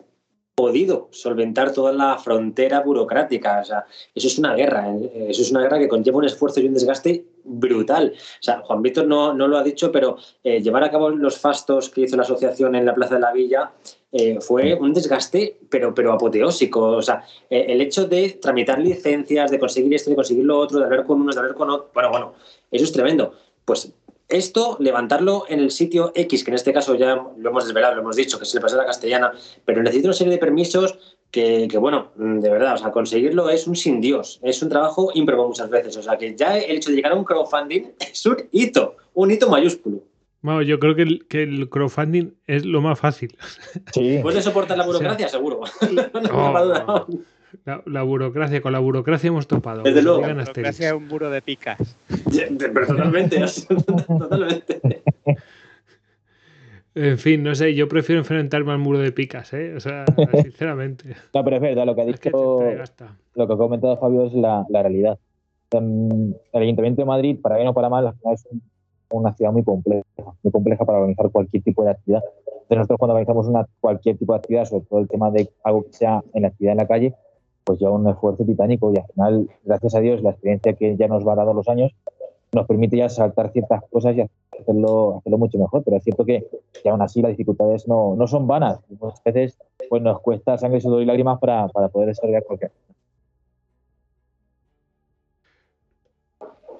S3: podido solventar toda la frontera burocrática. O sea, eso es una guerra, eso es una guerra que conlleva un esfuerzo y un desgaste brutal. O sea, Juan Víctor no, no lo ha dicho, pero llevar a cabo los fastos que hizo la asociación en la Plaza de la Villa eh, fue un desgaste, pero, pero apoteósico. O sea, el hecho de tramitar licencias, de conseguir esto, de conseguir lo otro, de hablar con unos, de hablar con otros, bueno, bueno, eso es tremendo. Pues esto, levantarlo en el sitio X, que en este caso ya lo hemos desvelado, lo hemos dicho, que es el paseo de la castellana, pero necesita una serie de permisos que, bueno, de verdad, o sea, conseguirlo es un sin Dios, es un trabajo ímprobo muchas veces. O sea, que ya el hecho de llegar a un crowdfunding *laughs* es un hito, un hito mayúsculo.
S2: Bueno, yo creo que el, que el crowdfunding es lo más fácil.
S3: Sí. *laughs* Puedes soportar la burocracia, seguro. *laughs*
S2: no, la, burocracia, con la burocracia hemos topado.
S5: Desde luego. La burocracia es un muro de picas.
S3: Personalmente, *laughs* totalmente.
S2: En fin, no sé, yo prefiero enfrentarme al muro de picas, ¿eh? O sea, sinceramente.
S4: No, pero es verdad, lo que ha dicho, lo que ha comentado Fabio es la, la realidad. El Ayuntamiento de Madrid, para bien o para mal, es una ciudad muy compleja, muy compleja para organizar cualquier tipo de actividad. Entonces nosotros cuando organizamos una, cualquier tipo de actividad, sobre todo el tema de algo que sea en la actividad en la calle, pues ya un esfuerzo titánico y al final, gracias a Dios, la experiencia que ya nos va dado los años nos permite ya saltar ciertas cosas y hacerlo, hacerlo mucho mejor. Pero es cierto que, aún así las dificultades no, no son vanas. Muchas veces pues nos cuesta sangre, sudor y lágrimas para, para poder desarrollar cualquier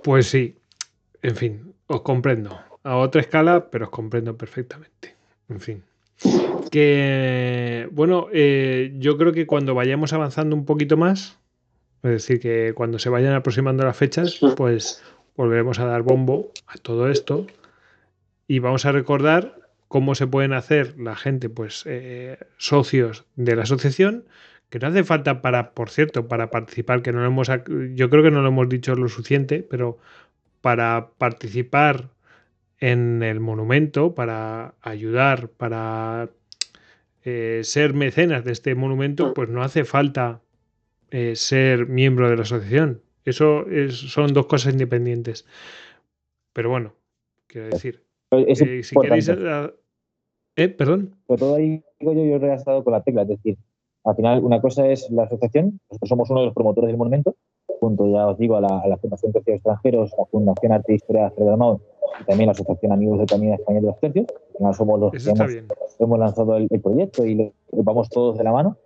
S2: Pues sí, en fin, os comprendo. A otra escala, pero os comprendo perfectamente. En fin. que, bueno, eh, yo creo que cuando vayamos avanzando un poquito más, es decir, que cuando se vayan aproximando las fechas, pues volveremos a dar bombo a todo esto y vamos a recordar cómo se pueden hacer la gente, pues, eh, socios de la asociación, que no hace falta para, por cierto, para participar, que no lo hemos, yo creo que no lo hemos dicho lo suficiente, pero para participar en el monumento, para ayudar, para eh, ser mecenas de este monumento, pues no hace falta eh, ser miembro de la asociación. Eso son dos cosas independientes. Pero bueno, quiero decir, eh, si queréis... Eh, perdón.
S4: Pero todo ahí digo yo, yo he estado con la tecla, es decir, al final una cosa es la asociación, nosotros somos uno de los promotores del monumento, junto ya os digo a la, Fundación Tercios Extranjeros, la Fundación Arte e Historia de Alfredo y también la Asociación Amigos de Camino Español de los Tercios. Final somos los que hemos, lanzado el, proyecto y vamos todos de la mano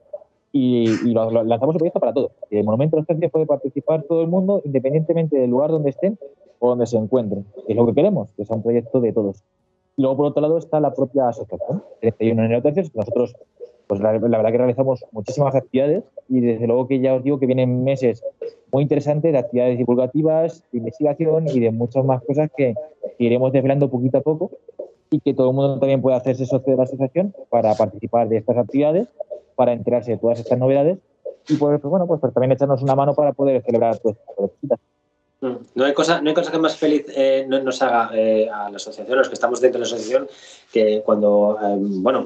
S4: y, lanzamos el proyecto para todos. El Monumento de los Tercios puede participar todo el mundo independientemente del lugar donde estén o donde se encuentren. Es lo que queremos, que sea un proyecto de todos. Y luego, por otro lado, está la propia asociación, 31 Neotercios, que nosotros, pues la, verdad que realizamos muchísimas actividades y desde luego que ya os digo que vienen meses muy interesantes de actividades divulgativas, de investigación y de muchas más cosas que, iremos desvelando poquito a poco y que todo el mundo también puede hacerse socio de la asociación para participar de estas actividades, para enterarse de todas estas novedades y pues, bueno, pues, pues, también echarnos una mano para poder celebrar pues, estas
S3: no hay, cosa, no hay cosa que más feliz eh, nos haga eh, a la asociación, los que estamos dentro de la asociación, que cuando eh, bueno,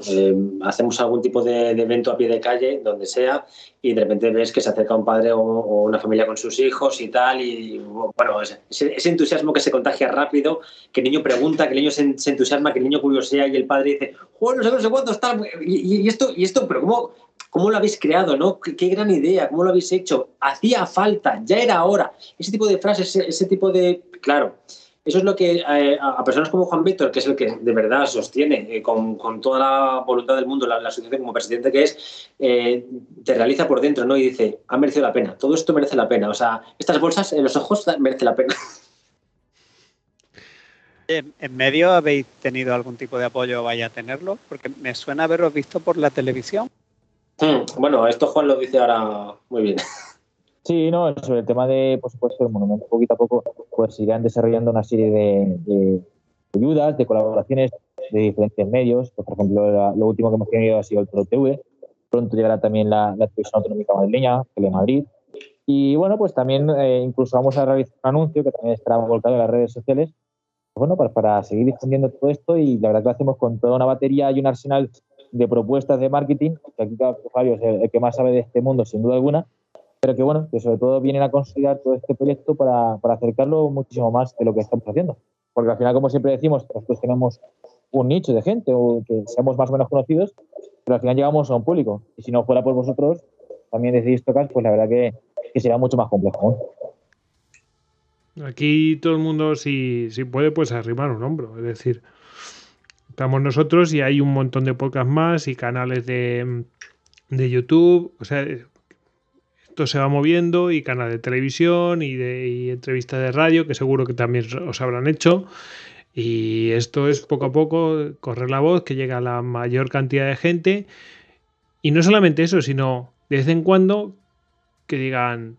S3: hacemos algún tipo de, evento a pie de calle, donde sea, y de repente ves que se acerca un padre o, una familia con sus hijos y tal, y bueno, ese, entusiasmo que se contagia rápido, que el niño pregunta, que el niño se, entusiasma, que el niño curiosea y el padre dice, bueno, no sé, cuánto está, y, esto, y esto, pero ¿cómo, ¿Cómo lo habéis creado? ¿no? ¿Qué, gran idea, ¿cómo lo habéis hecho? Hacía falta, ya era hora. Ese tipo de frases, ese, tipo de... Claro, eso es lo que eh, a personas como Juan Víctor, que es el que de verdad sostiene eh, con, toda la voluntad del mundo la, asociación como presidente que es, eh, te realiza por dentro ¿no? y dice, ha merecido la pena, todo esto merece la pena. O sea, estas bolsas en los ojos merece la pena. *laughs*
S5: ¿En medio habéis tenido algún tipo de apoyo o vaya a tenerlo? Porque me suena haberos visto por la televisión.
S3: Hmm, bueno, esto Juan lo dice ahora muy bien.
S4: Sí, no, sobre el tema de, por supuesto, el monumento, poquito a poco, pues sigan desarrollando una serie de, ayudas, de colaboraciones de diferentes medios. Pues, por ejemplo, lo último que hemos tenido ha sido el Pro TV. Pronto llegará también la, la televisión autonómica madrileña, Telemadrid. Y bueno, pues también eh, incluso vamos a realizar un anuncio que también estará volcado en las redes sociales, bueno, para, para seguir difundiendo todo esto y la verdad que lo hacemos con toda una batería y un arsenal de propuestas de marketing, que aquí Fabio es el, que más sabe de este mundo, sin duda alguna, pero que bueno, que sobre todo vienen a consolidar todo este proyecto para, para acercarlo muchísimo más de lo que estamos haciendo. Porque al final, como siempre decimos, nosotros tenemos un nicho de gente o que seamos más o menos conocidos, pero al final llegamos a un público. Y si no fuera por vosotros, también decidís tocar, pues la verdad que, que será mucho más complejo.
S2: Aquí todo el mundo, si, si puede, pues arrimar un hombro. Es decir, Estamos nosotros y hay un montón de podcasts más y canales de, de YouTube. O sea, esto se va moviendo y canales de televisión y de entrevistas de radio que seguro que también os habrán hecho. Y esto es poco a poco correr la voz, que llega a la mayor cantidad de gente. Y no solamente eso, sino de vez en cuando que digan,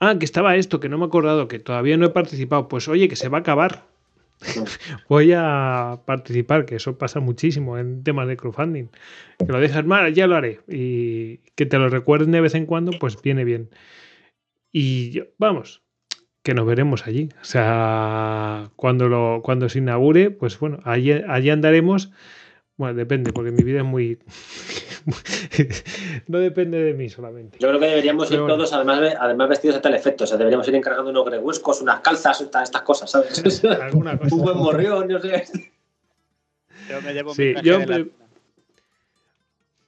S2: ah, que estaba esto, que no me he acordado, que todavía no he participado. Pues oye, que se va a acabar. *laughs* voy a participar, que eso pasa muchísimo en temas de crowdfunding. Que lo dejas mal, ya lo haré. Y que te lo recuerden de vez en cuando, pues viene bien. Y vamos, que nos veremos allí. O sea, cuando, lo, cuando se inaugure, pues bueno, allí, allí andaremos bueno, depende, porque mi vida es muy. *laughs* no depende de mí solamente.
S3: Yo creo que deberíamos ir todos, además, además vestidos de tal efecto. O sea, deberíamos ir encargando unos gregüescos, unas calzas, estas, cosas, ¿sabes? *laughs* Alguna cosa. Un buen morrión, no sé.
S5: Yo me llevo sí, mi
S2: pero,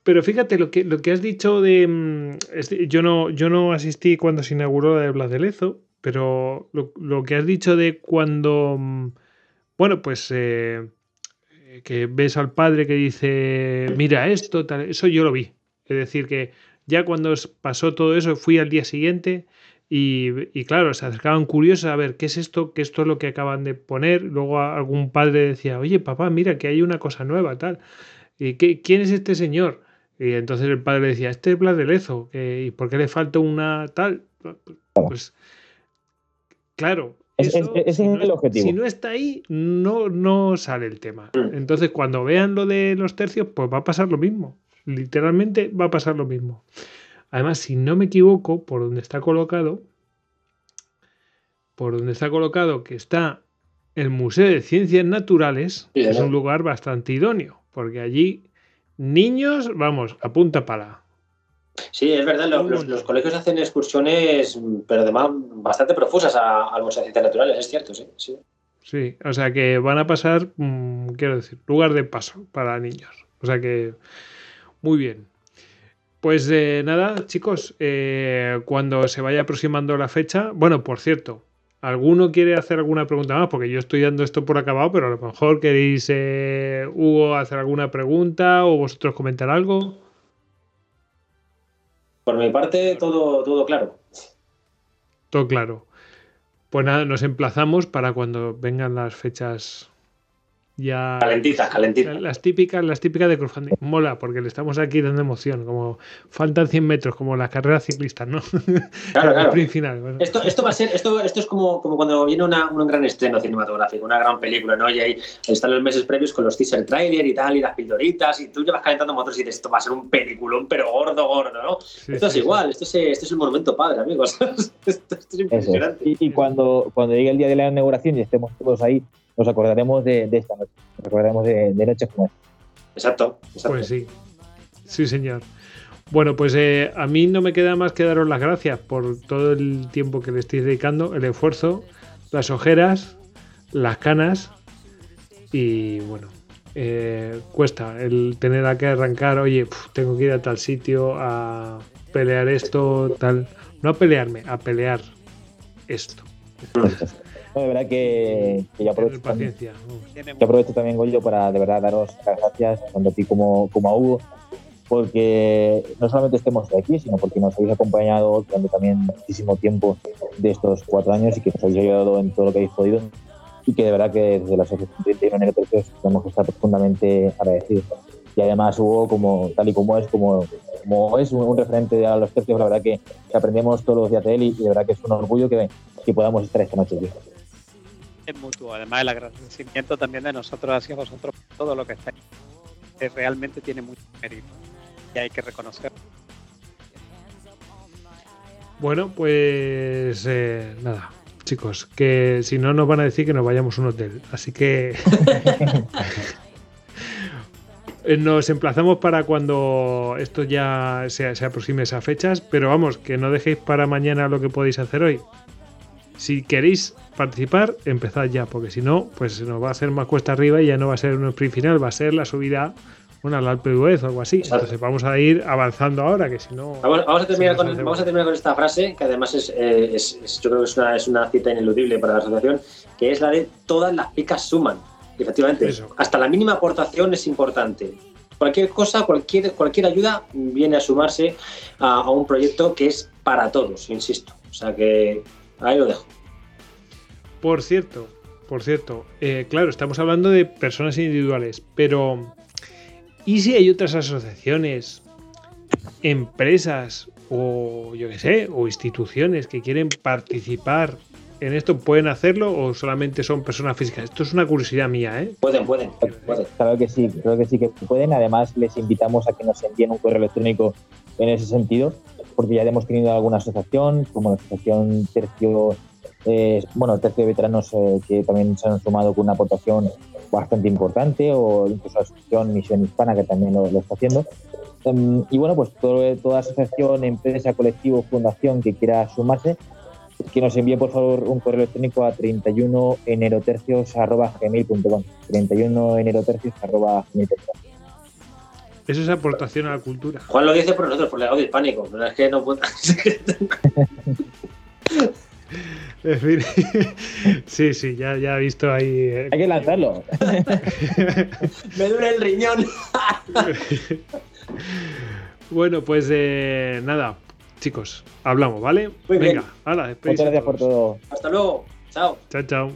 S2: pero fíjate, lo que, lo que has dicho de. Mm, yo, no, yo no asistí cuando se inauguró la de Blas de Lezo, pero lo, lo que has dicho de cuando. Mm, bueno, pues. Eh, que ves al padre que dice, mira esto, tal, eso yo lo vi. Es decir, que ya cuando pasó todo eso, fui al día siguiente y, claro, se acercaban curiosos a ver qué es esto, qué esto es lo que acaban de poner. Luego algún padre decía, oye, papá, mira que hay una cosa nueva, tal. ¿Y qué, quién es este señor? Y entonces el padre le decía, este es Blas de Lezo, ¿y por qué le falta una tal? Pues, claro.
S4: Es- ese
S2: si
S4: es
S2: no
S4: el objetivo.
S2: Si no está ahí, no, no sale el tema. Entonces, cuando vean lo de los tercios, pues va a pasar lo mismo. Literalmente va a pasar lo mismo. Además, si no me equivoco, por donde está colocado, por donde está colocado que está el Museo de Ciencias Naturales,
S3: Sí,
S2: es un lugar bastante idóneo, porque allí niños, vamos, a punta pala.
S3: Sí, es verdad, los, los- los colegios hacen excursiones, pero además bastante profusas a- de Ciencias Naturales, es cierto, sí. sí.
S2: Sí, o sea que van a pasar, mm, quiero decir, lugar de paso para niños. O sea que, muy bien. Pues eh, nada, chicos, eh, cuando se vaya aproximando la fecha, bueno, por cierto, ¿alguno quiere hacer alguna pregunta más? Porque yo estoy dando esto por acabado, pero a lo mejor queréis, eh, Hugo, hacer alguna pregunta o vosotros comentar algo.
S3: Por mi parte, todo, todo claro.
S2: Todo claro. Pues nada, nos emplazamos para cuando vengan las fechas ya
S3: Calentitas, calentitas.
S2: Las típicas, las típicas de crowdfunding. Mola, porque le estamos aquí dando emoción. Como faltan 100 metros, como las carreras ciclistas, ¿no?
S3: Claro, *laughs* claro.
S2: final. bueno.
S3: Esto, esto va a ser, esto, esto es como, como cuando viene una- un gran estreno cinematográfico, una gran película, ¿no? Y ahí están los meses previos con los teaser trailer y tal, y las pildoritas, y tú llevas calentando motores y dices, esto va a ser un peliculón, pero gordo, gordo, ¿no?
S2: Sí,
S3: esto es
S2: sí, sí.
S3: igual, esto es, esto es el monumento padre, amigos. *laughs* esto, esto es
S4: Eso es.
S3: impresionante.
S4: Y, y cuando, cuando llegue el día de la inauguración y estemos todos ahí, nos acordaremos de, de esta noche. Nos acordaremos de, de noches como esta.
S3: Exacto, exacto.
S2: Pues sí. Sí, señor. Bueno, pues eh, a mí no me queda más que daros las gracias por todo el tiempo que le estáis dedicando, el esfuerzo, las ojeras, las canas y bueno, eh, cuesta el tener a que arrancar, oye, puf, tengo que ir a tal sitio a pelear esto, tal. No a pelearme, a pelear esto.
S4: No, de verdad que, que yo aprovecho también, yo aprovecho también, Goyo, para de verdad daros las gracias tanto a ti como, como a Hugo, porque no solamente estemos aquí, sino porque nos habéis acompañado durante también muchísimo tiempo de estos cuatro años y que nos habéis ayudado en todo lo que habéis podido y que de verdad que desde la Asociación 31 Enero Tercios tenemos que estar profundamente agradecidos. Y además Hugo, como, tal y como es, como, como es un, un referente a los tercios, la verdad que, que aprendemos todos los días de él y, y de verdad que es un orgullo que, que podamos estar esta noche aquí.
S5: Es mutuo. Además, el agradecimiento también de nosotros hacia vosotros por todo lo que estáis. Que realmente tiene mucho mérito y hay que reconocer.
S2: Bueno, pues eh, nada, chicos, que si no nos van a decir que nos vayamos a un hotel. Así que *laughs* nos emplazamos para cuando esto ya se, se aproxime esas fechas, pero vamos, que no dejéis para mañana lo que podéis hacer hoy. Si queréis participar, empezad ya, porque si no, pues se nos va a hacer más cuesta arriba y ya no va a ser un sprint final, va a ser la subida bueno, al Alpe o algo así.
S3: Exacto.
S2: Entonces vamos a ir avanzando ahora, que si no...
S3: Vamos, vamos a terminar con, vamos a terminar con esta frase, que además es, eh, es- es- yo creo que es una, es una cita ineludible para la asociación, que es la de todas las picas suman. Y efectivamente,
S2: Eso.
S3: hasta la mínima aportación es importante. Cualquier cosa, cualquier, cualquier ayuda viene a sumarse a, a un proyecto que es para todos, insisto. O sea que ahí lo dejo.
S2: Por cierto, por cierto, eh, claro, estamos hablando de personas individuales, pero ¿y si hay otras asociaciones, empresas o yo qué sé, o instituciones que quieren participar en esto? ¿Pueden hacerlo o solamente son personas físicas? Esto es una curiosidad mía, ¿eh?
S3: Pueden, pueden, pueden.
S4: Claro que sí, creo que sí que pueden. Además, les invitamos a que nos envíen un correo electrónico en ese sentido, porque ya hemos tenido alguna asociación, como la Asociación Tercio, eh, bueno, Tercio de Veteranos, eh, que también se han sumado con una aportación bastante importante, o incluso la Asociación Misión Hispana, que también lo, lo está haciendo. Em, y bueno, pues todo- toda asociación, empresa, colectivo, fundación que quiera sumarse, que nos envíe por favor un correo electrónico a 31enerotercios.gmail.com 31enerotercios.gmail.com
S2: Eso es aportación a la cultura.
S3: Juan lo dice por nosotros, por el audio hispánico. Pero es que no puedo... *laughs*
S2: En fin, sí, sí, ya, ya he visto ahí. eh,
S4: Hay que lanzarlo. *laughs*
S3: Me duele el riñón. *laughs*
S2: Bueno, pues eh, nada, chicos, hablamos, ¿vale?
S3: Muy bien.
S2: Venga, hala, despedís
S4: Muchas gracias por todo.
S3: Hasta luego. Chao.
S2: Chao, chao.